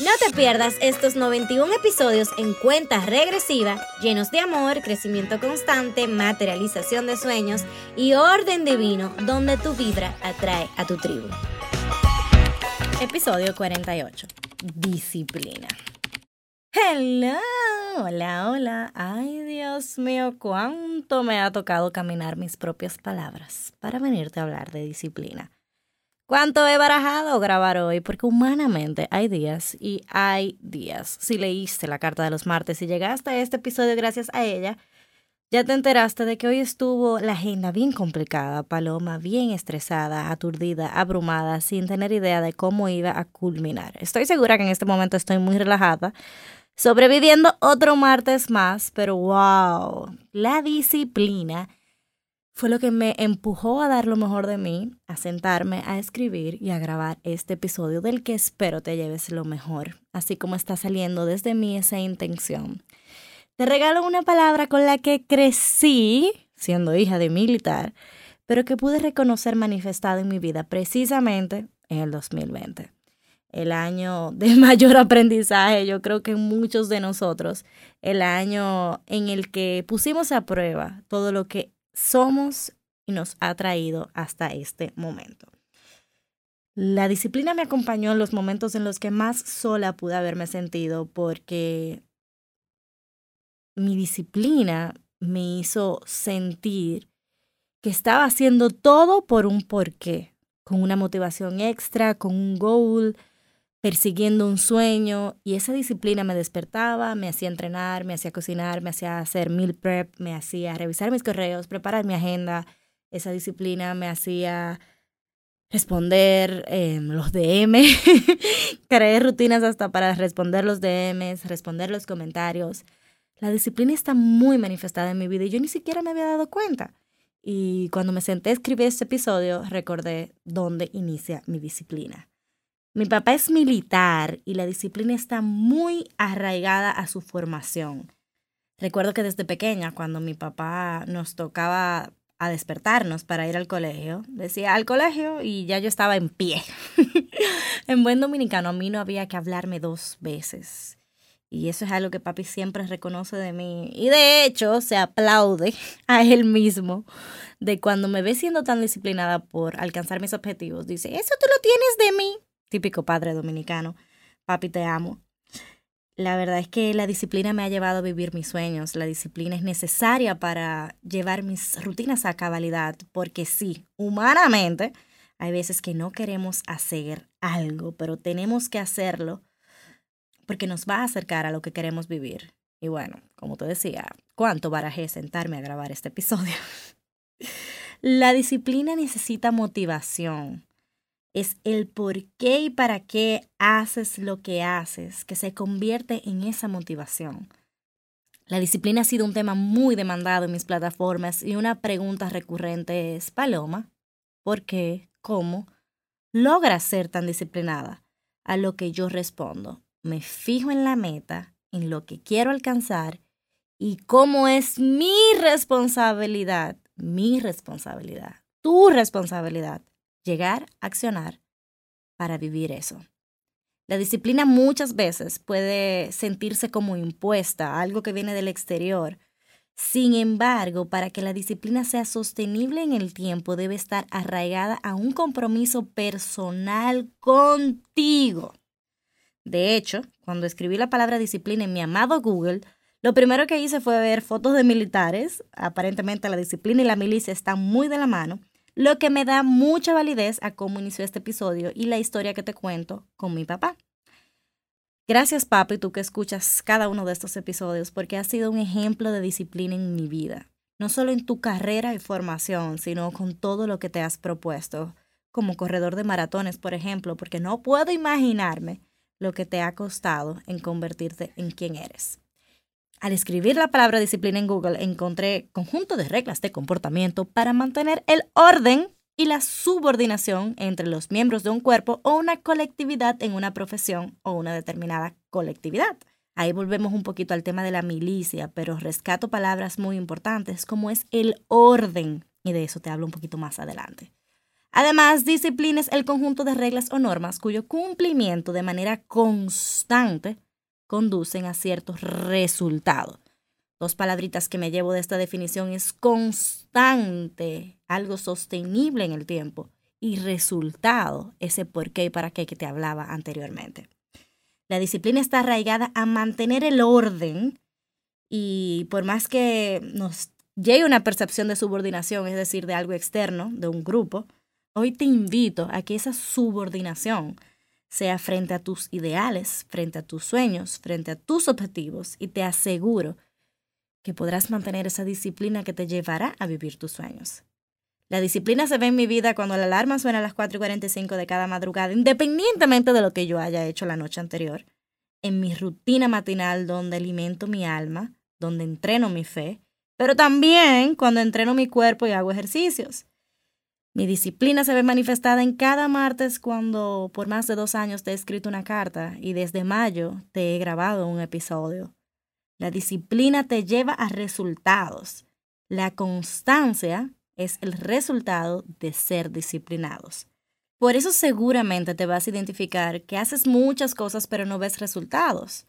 No te pierdas estos 91 episodios en cuenta regresiva, llenos de amor, crecimiento constante, materialización de sueños y orden divino, donde tu vibra atrae a tu tribu. Episodio 48. Disciplina. Hello, hola, hola. Ay, Dios mío, cuánto me ha tocado caminar mis propias palabras para venirte a hablar de disciplina. ¿Cuánto he barajado grabar hoy? Porque humanamente hay días y hay días. Si leíste la carta de los martes y llegaste a este episodio gracias a ella, ya te enteraste de que hoy estuvo la agenda bien complicada, Paloma bien estresada, aturdida, abrumada, sin tener idea de cómo iba a culminar. Estoy segura que en este momento estoy muy relajada, sobreviviendo otro martes más, pero wow, la disciplina fue lo que me empujó a dar lo mejor de mí, a sentarme, a escribir y a grabar este episodio del que espero te lleves lo mejor, así como está saliendo desde mí esa intención. Te regalo una palabra con la que crecí, siendo hija de militar, pero que pude reconocer manifestada en mi vida precisamente en el 2020. El año de mayor aprendizaje, yo creo que muchos de nosotros, el año en el que pusimos a prueba todo lo que somos y nos ha traído hasta este momento. La disciplina me acompañó en los momentos en los que más sola pude haberme sentido porque mi disciplina me hizo sentir que estaba haciendo todo por un porqué, con una motivación extra, con un goal, persiguiendo un sueño y esa disciplina me despertaba, me hacía entrenar, me hacía cocinar, me hacía hacer meal prep, me hacía revisar mis correos, preparar mi agenda. Esa disciplina me hacía responder em, los DM, crear rutinas hasta para responder los DMs, responder los comentarios. La disciplina está muy manifestada en mi vida y yo ni siquiera me había dado cuenta. Y cuando me senté a escribir este episodio, recordé dónde inicia mi disciplina. Mi papá es militar y la disciplina está muy arraigada a su formación. Recuerdo que desde pequeña, cuando mi papá nos tocaba a despertarnos para ir al colegio, decía al colegio y ya yo estaba en pie. en buen dominicano, a mí no había que hablarme dos veces. Y eso es algo que papi siempre reconoce de mí. Y de hecho, se aplaude a él mismo de cuando me ve siendo tan disciplinada por alcanzar mis objetivos. Dice, eso tú lo tienes de mí típico padre dominicano, papi te amo. La verdad es que la disciplina me ha llevado a vivir mis sueños. La disciplina es necesaria para llevar mis rutinas a cabalidad, porque sí, humanamente, hay veces que no queremos hacer algo, pero tenemos que hacerlo porque nos va a acercar a lo que queremos vivir. Y bueno, como te decía, ¿cuánto barajé sentarme a grabar este episodio? La disciplina necesita motivación es el por qué y para qué haces lo que haces que se convierte en esa motivación. La disciplina ha sido un tema muy demandado en mis plataformas y una pregunta recurrente es, Paloma, ¿por qué? ¿Cómo? logras ser tan disciplinada? A lo que yo respondo, me fijo en la meta, en lo que quiero alcanzar y cómo es mi responsabilidad, mi responsabilidad, tu responsabilidad llegar a accionar para vivir eso. La disciplina muchas veces puede sentirse como impuesta, algo que viene del exterior. Sin embargo, para que la disciplina sea sostenible en el tiempo, debe estar arraigada a un compromiso personal contigo. De hecho, cuando escribí la palabra disciplina en mi amado Google, lo primero que hice fue ver fotos de militares. Aparentemente la disciplina y la milicia están muy de la mano lo que me da mucha validez a cómo inició este episodio y la historia que te cuento con mi papá. Gracias, papi, tú que escuchas cada uno de estos episodios, porque has sido un ejemplo de disciplina en mi vida, no solo en tu carrera y formación, sino con todo lo que te has propuesto, como corredor de maratones, por ejemplo, porque no puedo imaginarme lo que te ha costado en convertirte en quien eres. Al escribir la palabra disciplina en Google encontré conjunto de reglas de comportamiento para mantener el orden y la subordinación entre los miembros de un cuerpo o una colectividad en una profesión o una determinada colectividad. Ahí volvemos un poquito al tema de la milicia, pero rescato palabras muy importantes como es el orden, y de eso te hablo un poquito más adelante. Además, disciplina es el conjunto de reglas o normas cuyo cumplimiento de manera constante conducen a ciertos resultados. Dos palabritas que me llevo de esta definición es constante, algo sostenible en el tiempo, y resultado, ese por qué y para qué que te hablaba anteriormente. La disciplina está arraigada a mantener el orden y por más que nos llegue una percepción de subordinación, es decir, de algo externo, de un grupo, hoy te invito a que esa subordinación sea frente a tus ideales, frente a tus sueños, frente a tus objetivos y te aseguro que podrás mantener esa disciplina que te llevará a vivir tus sueños. La disciplina se ve en mi vida cuando la alarma suena a las 4 y 45 de cada madrugada, independientemente de lo que yo haya hecho la noche anterior, en mi rutina matinal donde alimento mi alma, donde entreno mi fe, pero también cuando entreno mi cuerpo y hago ejercicios. Mi disciplina se ve manifestada en cada martes cuando por más de dos años te he escrito una carta y desde mayo te he grabado un episodio. La disciplina te lleva a resultados. La constancia es el resultado de ser disciplinados. Por eso seguramente te vas a identificar que haces muchas cosas pero no ves resultados.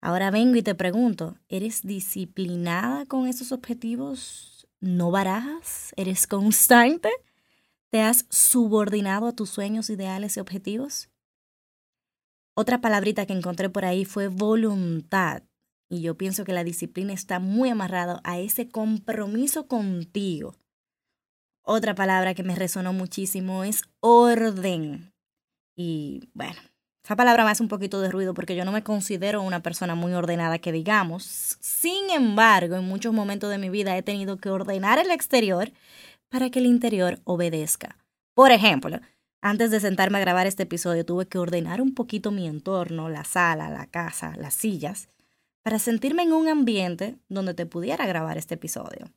Ahora vengo y te pregunto, ¿eres disciplinada con esos objetivos? ¿No barajas? ¿Eres constante? ¿Te has subordinado a tus sueños, ideales y objetivos? Otra palabrita que encontré por ahí fue voluntad. Y yo pienso que la disciplina está muy amarrada a ese compromiso contigo, otra palabra que me resonó muchísimo es orden. Y bueno, esa palabra me hace un poquito de ruido porque yo no me considero una persona muy ordenada que digamos. Sin embargo, en muchos momentos de mi vida he tenido que ordenar el exterior para que el interior obedezca. Por ejemplo, antes de sentarme a grabar este episodio tuve que ordenar un poquito mi entorno, la sala, la casa, las sillas, para sentirme en un ambiente donde te pudiera grabar este episodio.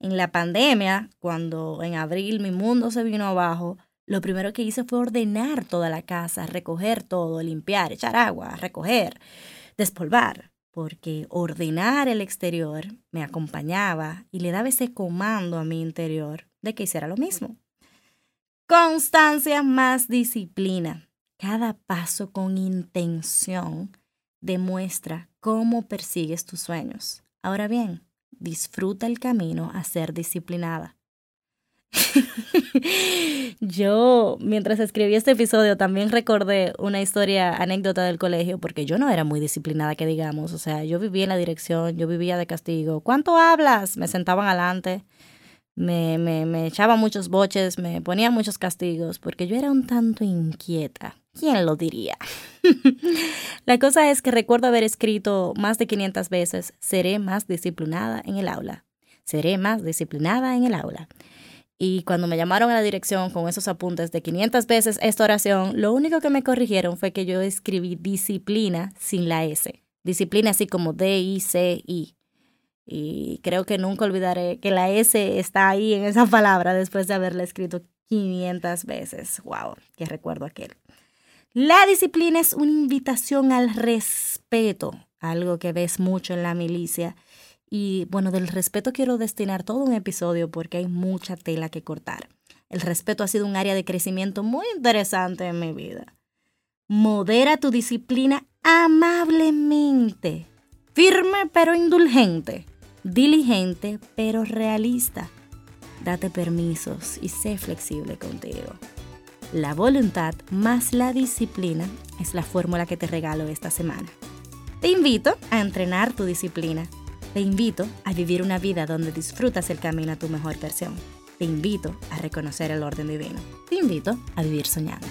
En la pandemia, cuando en abril mi mundo se vino abajo, lo primero que hice fue ordenar toda la casa, recoger todo, limpiar, echar agua, recoger, despolvar, porque ordenar el exterior me acompañaba y le daba ese comando a mi interior de que hiciera lo mismo. Constancia más disciplina. Cada paso con intención demuestra cómo persigues tus sueños. Ahora bien, disfruta el camino a ser disciplinada. yo, mientras escribí este episodio, también recordé una historia, anécdota del colegio, porque yo no era muy disciplinada, que digamos. O sea, yo vivía en la dirección, yo vivía de castigo. ¿Cuánto hablas? Me sentaban adelante, me, me, me echaban muchos boches, me ponían muchos castigos, porque yo era un tanto inquieta. ¿Quién lo diría? La cosa es que recuerdo haber escrito más de 500 veces, seré más disciplinada en el aula, seré más disciplinada en el aula. Y cuando me llamaron a la dirección con esos apuntes de 500 veces esta oración, lo único que me corrigieron fue que yo escribí disciplina sin la S. Disciplina así como D-I-C-I. Y creo que nunca olvidaré que la S está ahí en esa palabra después de haberla escrito 500 veces. ¡Wow! ¡Qué recuerdo aquel! La disciplina es una invitación al respeto, algo que ves mucho en la milicia. Y bueno, del respeto quiero destinar todo un episodio porque hay mucha tela que cortar. El respeto ha sido un área de crecimiento muy interesante en mi vida. Modera tu disciplina amablemente, firme pero indulgente, diligente pero realista. Date permisos y sé flexible contigo. La voluntad más la disciplina es la fórmula que te regalo esta semana. Te invito a entrenar tu disciplina. Te invito a vivir una vida donde disfrutas el camino a tu mejor versión. Te invito a reconocer el orden divino. Te invito a vivir soñando.